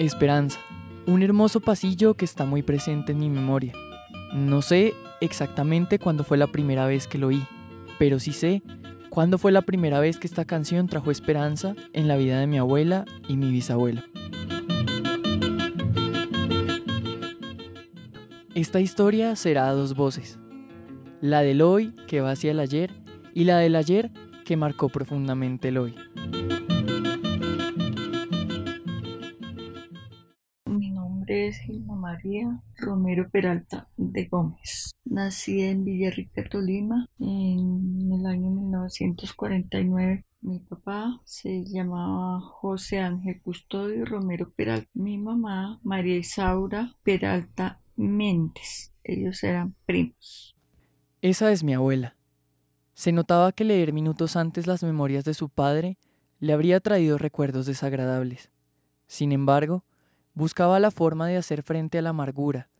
Esperanza, un hermoso pasillo que está muy presente en mi memoria. No sé exactamente cuándo fue la primera vez que lo oí, pero sí sé cuándo fue la primera vez que esta canción trajo esperanza en la vida de mi abuela y mi bisabuela. Esta historia será a dos voces, la del hoy que va hacia el ayer y la del ayer que marcó profundamente el hoy. María Romero Peralta de Gómez. Nací en Villarrica, Tolima, en el año 1949. Mi papá se llamaba José Ángel Custodio Romero Peralta. Mi mamá, María Isaura Peralta Méndez. Ellos eran primos. Esa es mi abuela. Se notaba que leer minutos antes las memorias de su padre le habría traído recuerdos desagradables. Sin embargo, buscaba la forma de hacer frente a la amargura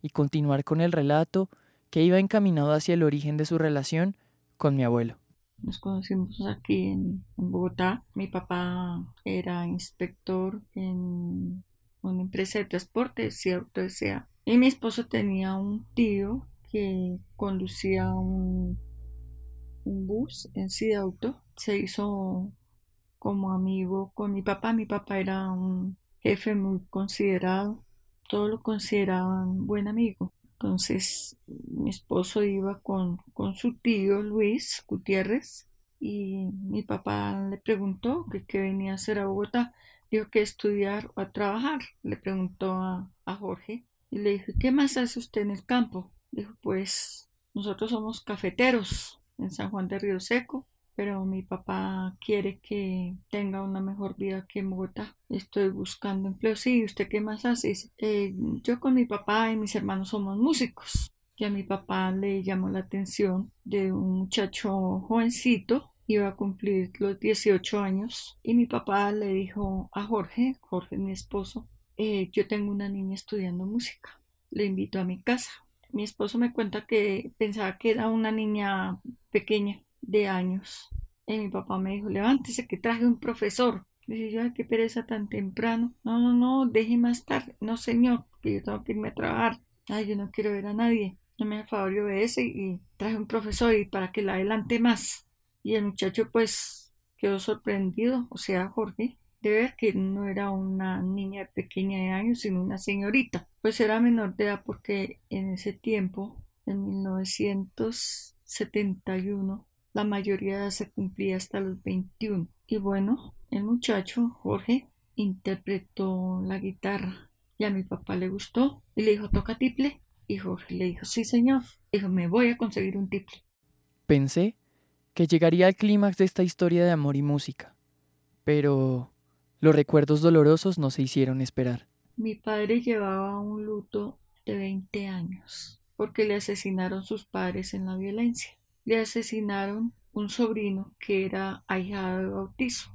y continuar con el relato que iba encaminado hacia el origen de su relación con mi abuelo. Nos conocimos aquí en, Bogotá. Mi papá era inspector en una empresa de transporte, cierto sea. Y mi esposo tenía un tío que conducía un, bus en sí auto. Se hizo como amigo con mi papá. Mi papá era un jefe muy considerado, todos lo consideraban buen amigo. Entonces mi esposo iba con, con su tío Luis Gutiérrez y mi papá le preguntó que qué venía a hacer a Bogotá. Dijo que estudiar o a trabajar. Le preguntó a, a Jorge y le dije, ¿qué más hace usted en el campo? Dijo, pues nosotros somos cafeteros en San Juan de Río Seco pero mi papá quiere que tenga una mejor vida que en Bogotá. Estoy buscando empleo. Sí, ¿usted qué más hace? Eh, yo con mi papá y mis hermanos somos músicos. Y a mi papá le llamó la atención de un muchacho jovencito iba a cumplir los 18 años y mi papá le dijo a Jorge, Jorge mi esposo, eh, yo tengo una niña estudiando música, le invito a mi casa. Mi esposo me cuenta que pensaba que era una niña pequeña de años. Y mi papá me dijo, levántese que traje un profesor. Dije yo, ay, qué pereza tan temprano. No, no, no, deje más tarde. No, señor, que yo tengo que irme a trabajar. Ay, yo no quiero ver a nadie. No me da favor y obedece y traje un profesor y para que la adelante más. Y el muchacho pues quedó sorprendido, o sea, Jorge, de ver que no era una niña pequeña de años, sino una señorita. Pues era menor de edad porque en ese tiempo, en 1971, la mayoría se cumplía hasta los 21. Y bueno, el muchacho, Jorge, interpretó la guitarra y a mi papá le gustó y le dijo, toca tiple. Y Jorge le dijo, sí señor. Dijo, me voy a conseguir un tiple. Pensé que llegaría al clímax de esta historia de amor y música, pero los recuerdos dolorosos no se hicieron esperar. Mi padre llevaba un luto de 20 años porque le asesinaron sus padres en la violencia le asesinaron un sobrino que era ahijado de bautizo,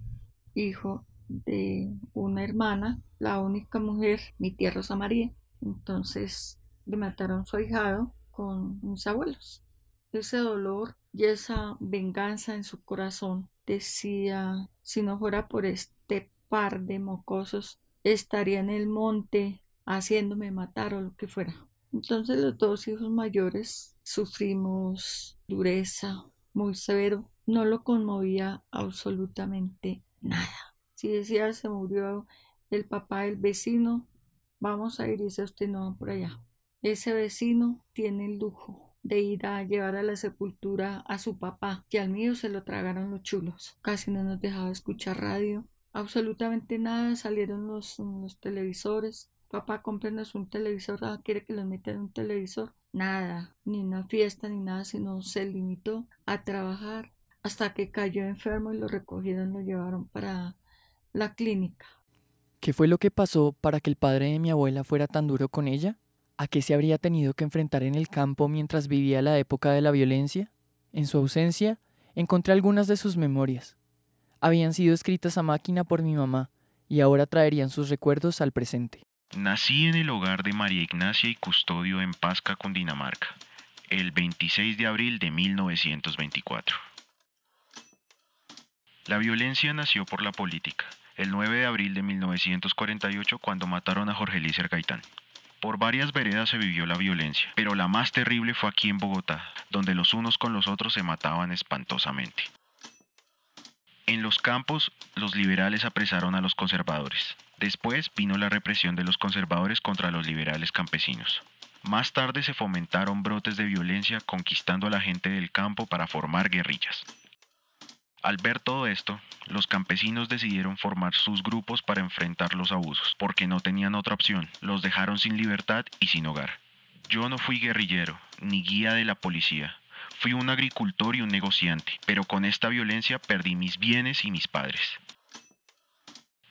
hijo de una hermana, la única mujer, mi tía Rosa María. Entonces le mataron su ahijado con mis abuelos. Ese dolor y esa venganza en su corazón decía, si no fuera por este par de mocosos, estaría en el monte haciéndome matar o lo que fuera. Entonces los dos hijos mayores sufrimos dureza, muy severo. No lo conmovía absolutamente nada. Si decía se murió el papá del vecino, vamos a ir dice usted no por allá. Ese vecino tiene el lujo de ir a llevar a la sepultura a su papá, y al mío se lo tragaron los chulos. Casi no nos dejaba escuchar radio, absolutamente nada, salieron los televisores, papá, cómprenos un televisor, ah, quiere que le metan un televisor. Nada, ni una fiesta ni nada, sino se limitó a trabajar hasta que cayó enfermo y lo recogieron lo llevaron para la clínica. ¿Qué fue lo que pasó para que el padre de mi abuela fuera tan duro con ella? ¿A qué se habría tenido que enfrentar en el campo mientras vivía la época de la violencia? En su ausencia, encontré algunas de sus memorias. Habían sido escritas a máquina por mi mamá y ahora traerían sus recuerdos al presente. Nací en el hogar de María Ignacia y Custodio en Pasca, Cundinamarca, el 26 de abril de 1924. La violencia nació por la política el 9 de abril de 1948 cuando mataron a Jorge Eliezer Gaitán. Por varias veredas se vivió la violencia, pero la más terrible fue aquí en Bogotá, donde los unos con los otros se mataban espantosamente. En los campos, los liberales apresaron a los conservadores. Después vino la represión de los conservadores contra los liberales campesinos. Más tarde se fomentaron brotes de violencia conquistando a la gente del campo para formar guerrillas. Al ver todo esto, los campesinos decidieron formar sus grupos para enfrentar los abusos, porque no tenían otra opción, los dejaron sin libertad y sin hogar. Yo no fui guerrillero, ni guía de la policía, Fui un agricultor y un negociante, pero con esta violencia perdí mis bienes y mis padres.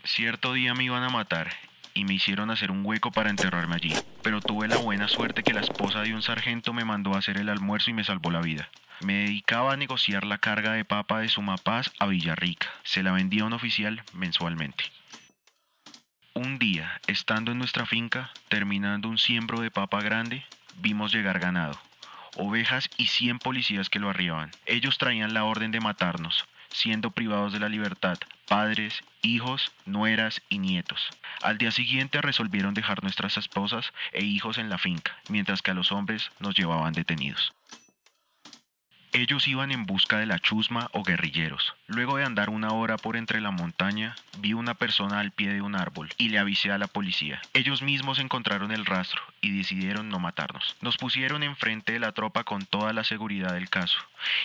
Cierto día me iban a matar y me hicieron hacer un hueco para enterrarme allí, pero tuve la buena suerte que la esposa de un sargento me mandó a hacer el almuerzo y me salvó la vida. Me dedicaba a negociar la carga de papa de Sumapaz a Villarrica. Se la vendía a un oficial mensualmente. Un día, estando en nuestra finca, terminando un siembro de papa grande, vimos llegar ganado ovejas y 100 policías que lo arribaban. Ellos traían la orden de matarnos, siendo privados de la libertad, padres, hijos, nueras y nietos. Al día siguiente resolvieron dejar nuestras esposas e hijos en la finca, mientras que a los hombres nos llevaban detenidos. Ellos iban en busca de la chusma o guerrilleros. Luego de andar una hora por entre la montaña, vi una persona al pie de un árbol y le avisé a la policía. Ellos mismos encontraron el rastro y decidieron no matarnos. Nos pusieron enfrente de la tropa con toda la seguridad del caso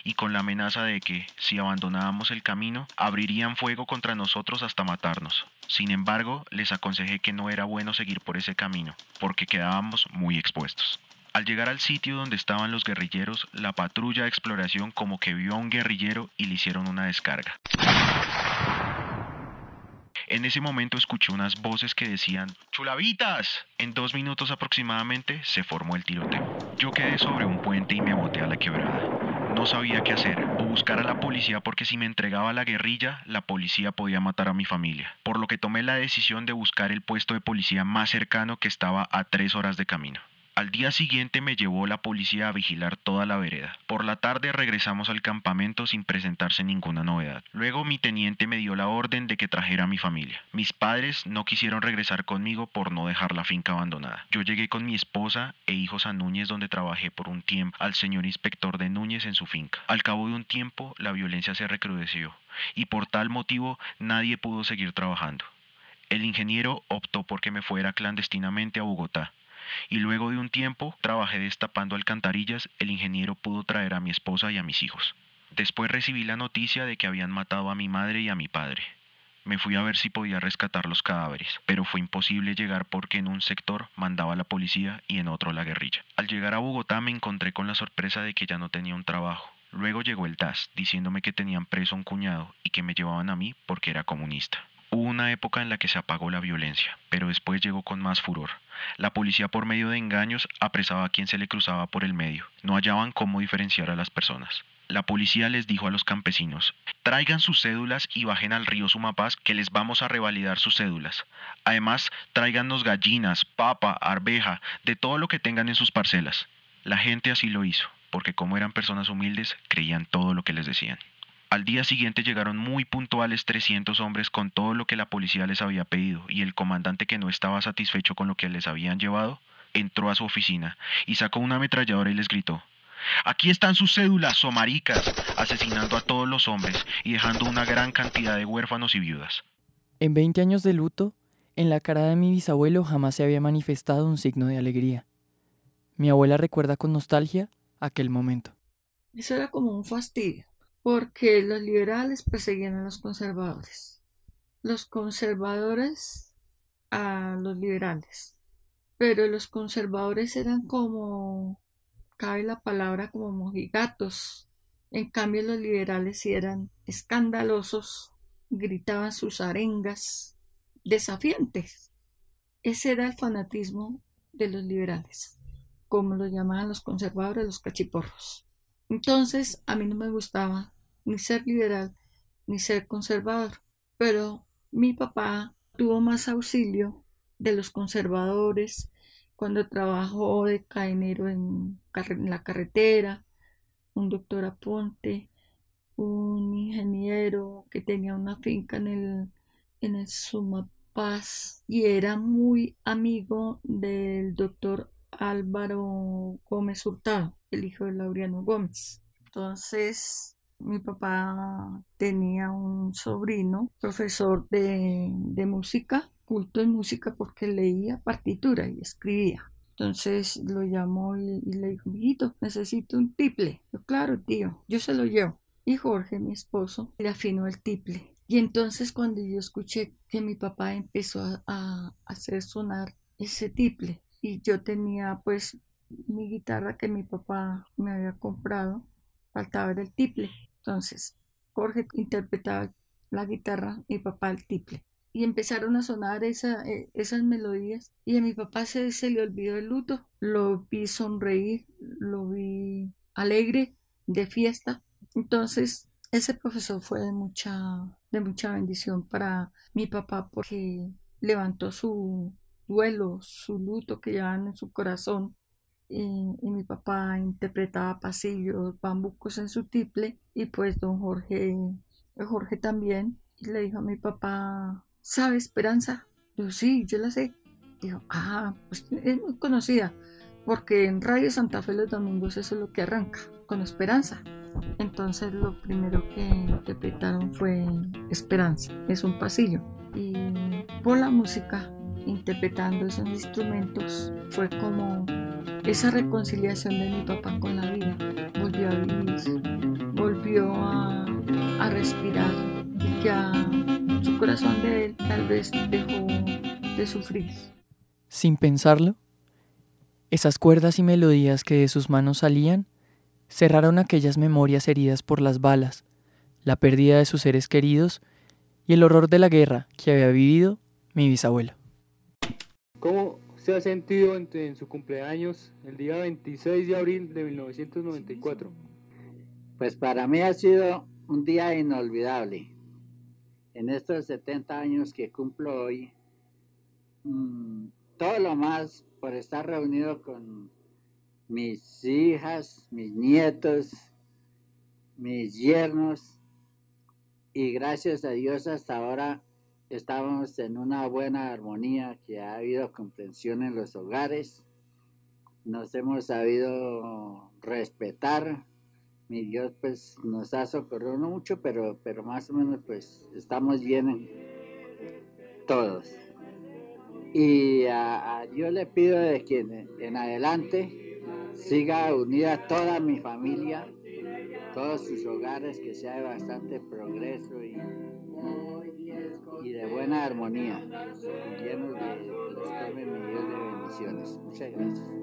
y con la amenaza de que, si abandonábamos el camino, abrirían fuego contra nosotros hasta matarnos. Sin embargo, les aconsejé que no era bueno seguir por ese camino, porque quedábamos muy expuestos. Al llegar al sitio donde estaban los guerrilleros, la patrulla de exploración como que vio a un guerrillero y le hicieron una descarga. En ese momento escuché unas voces que decían, ¡Chulavitas! En dos minutos aproximadamente se formó el tiroteo. Yo quedé sobre un puente y me boté a la quebrada. No sabía qué hacer, o buscar a la policía porque si me entregaba a la guerrilla, la policía podía matar a mi familia. Por lo que tomé la decisión de buscar el puesto de policía más cercano que estaba a tres horas de camino. Al día siguiente me llevó la policía a vigilar toda la vereda. Por la tarde regresamos al campamento sin presentarse ninguna novedad. Luego mi teniente me dio la orden de que trajera a mi familia. Mis padres no quisieron regresar conmigo por no dejar la finca abandonada. Yo llegué con mi esposa e hijos a Núñez donde trabajé por un tiempo al señor inspector de Núñez en su finca. Al cabo de un tiempo la violencia se recrudeció y por tal motivo nadie pudo seguir trabajando. El ingeniero optó por que me fuera clandestinamente a Bogotá y luego de un tiempo trabajé destapando alcantarillas, el ingeniero pudo traer a mi esposa y a mis hijos. Después recibí la noticia de que habían matado a mi madre y a mi padre. Me fui a ver si podía rescatar los cadáveres, pero fue imposible llegar porque en un sector mandaba la policía y en otro la guerrilla. Al llegar a Bogotá me encontré con la sorpresa de que ya no tenía un trabajo. Luego llegó el DAS diciéndome que tenían preso a un cuñado y que me llevaban a mí porque era comunista. Hubo una época en la que se apagó la violencia, pero después llegó con más furor. La policía por medio de engaños apresaba a quien se le cruzaba por el medio. No hallaban cómo diferenciar a las personas. La policía les dijo a los campesinos, traigan sus cédulas y bajen al río Sumapaz que les vamos a revalidar sus cédulas. Además, tráigannos gallinas, papa, arveja, de todo lo que tengan en sus parcelas. La gente así lo hizo, porque como eran personas humildes, creían todo lo que les decían. Al día siguiente llegaron muy puntuales 300 hombres con todo lo que la policía les había pedido y el comandante que no estaba satisfecho con lo que les habían llevado, entró a su oficina y sacó una ametralladora y les gritó, Aquí están sus cédulas, somaricas, asesinando a todos los hombres y dejando una gran cantidad de huérfanos y viudas. En 20 años de luto, en la cara de mi bisabuelo jamás se había manifestado un signo de alegría. Mi abuela recuerda con nostalgia aquel momento. Eso era como un fastidio porque los liberales perseguían a los conservadores, los conservadores a los liberales, pero los conservadores eran como, cabe la palabra, como mojigatos, en cambio los liberales eran escandalosos, gritaban sus arengas desafiantes. Ese era el fanatismo de los liberales, como lo llamaban los conservadores los cachiporros. Entonces a mí no me gustaba ni ser liberal, ni ser conservador. Pero mi papá tuvo más auxilio de los conservadores cuando trabajó de cadenero en, la carretera, un doctor Aponte, un ingeniero que tenía una finca en el en el Sumapaz y era muy amigo del doctor Álvaro Gómez Hurtado, el hijo de Laureano Gómez. Entonces, mi papá tenía un sobrino, profesor de, música, culto en música porque leía partitura y escribía. Entonces lo llamó y, le dijo, hijito, necesito un tiple. Yo, claro, tío, yo se lo llevo. Y Jorge, mi esposo, le afinó el tiple. Y entonces cuando yo escuché que mi papá empezó a, a hacer sonar ese tiple, y yo tenía pues mi guitarra que mi papá me había comprado, faltaba el tiple. Entonces, Jorge interpretaba la guitarra, mi papá el tiple. Y empezaron a sonar eh, esas melodías. Y a mi papá se, se le olvidó el luto. Lo vi sonreír, lo vi alegre, de fiesta. Entonces, ese profesor fue de mucha, de mucha bendición para mi papá porque levantó su duelo, su luto que llevaban en su corazón y, mi papá interpretaba pasillos, bambucos en su tiple y pues don Jorge, Jorge también, y le dijo a mi papá, ¿sabe Esperanza? Yo sí, yo la sé. Dijo, ah, pues es muy conocida, porque en Radio Santa Fe los domingos eso es lo que arranca, con Esperanza. Entonces lo primero que interpretaron fue Esperanza, es un pasillo. Y por la música, interpretando esos instrumentos, fue como esa reconciliación de mi papá con la vida. Volvió a vivir, volvió a, respirar y ya su corazón de él tal vez dejó de sufrir. Sin pensarlo, esas cuerdas y melodías que de sus manos salían cerraron aquellas memorias heridas por las balas, la pérdida de sus seres queridos y el horror de la guerra que había vivido mi bisabuelo. ¿Cómo se ha sentido en, su cumpleaños el día 26 de abril de 1994? Pues para mí ha sido un día inolvidable. En estos 70 años que cumplo hoy, mm, todo lo más por estar reunido con mis hijas, mis nietos, mis yernos, y gracias a Dios hasta ahora estamos en una buena armonía, que ha habido comprensión en los hogares, nos hemos sabido respetar, mi Dios pues nos ha socorrido no mucho, pero, pero más o menos pues estamos bien todos. Y a, Dios le pido de que en adelante siga unida toda mi familia, todos sus hogares, que sea de bastante progreso y plena armonía, llenos de estarme millones de bendiciones. Muchas gracias.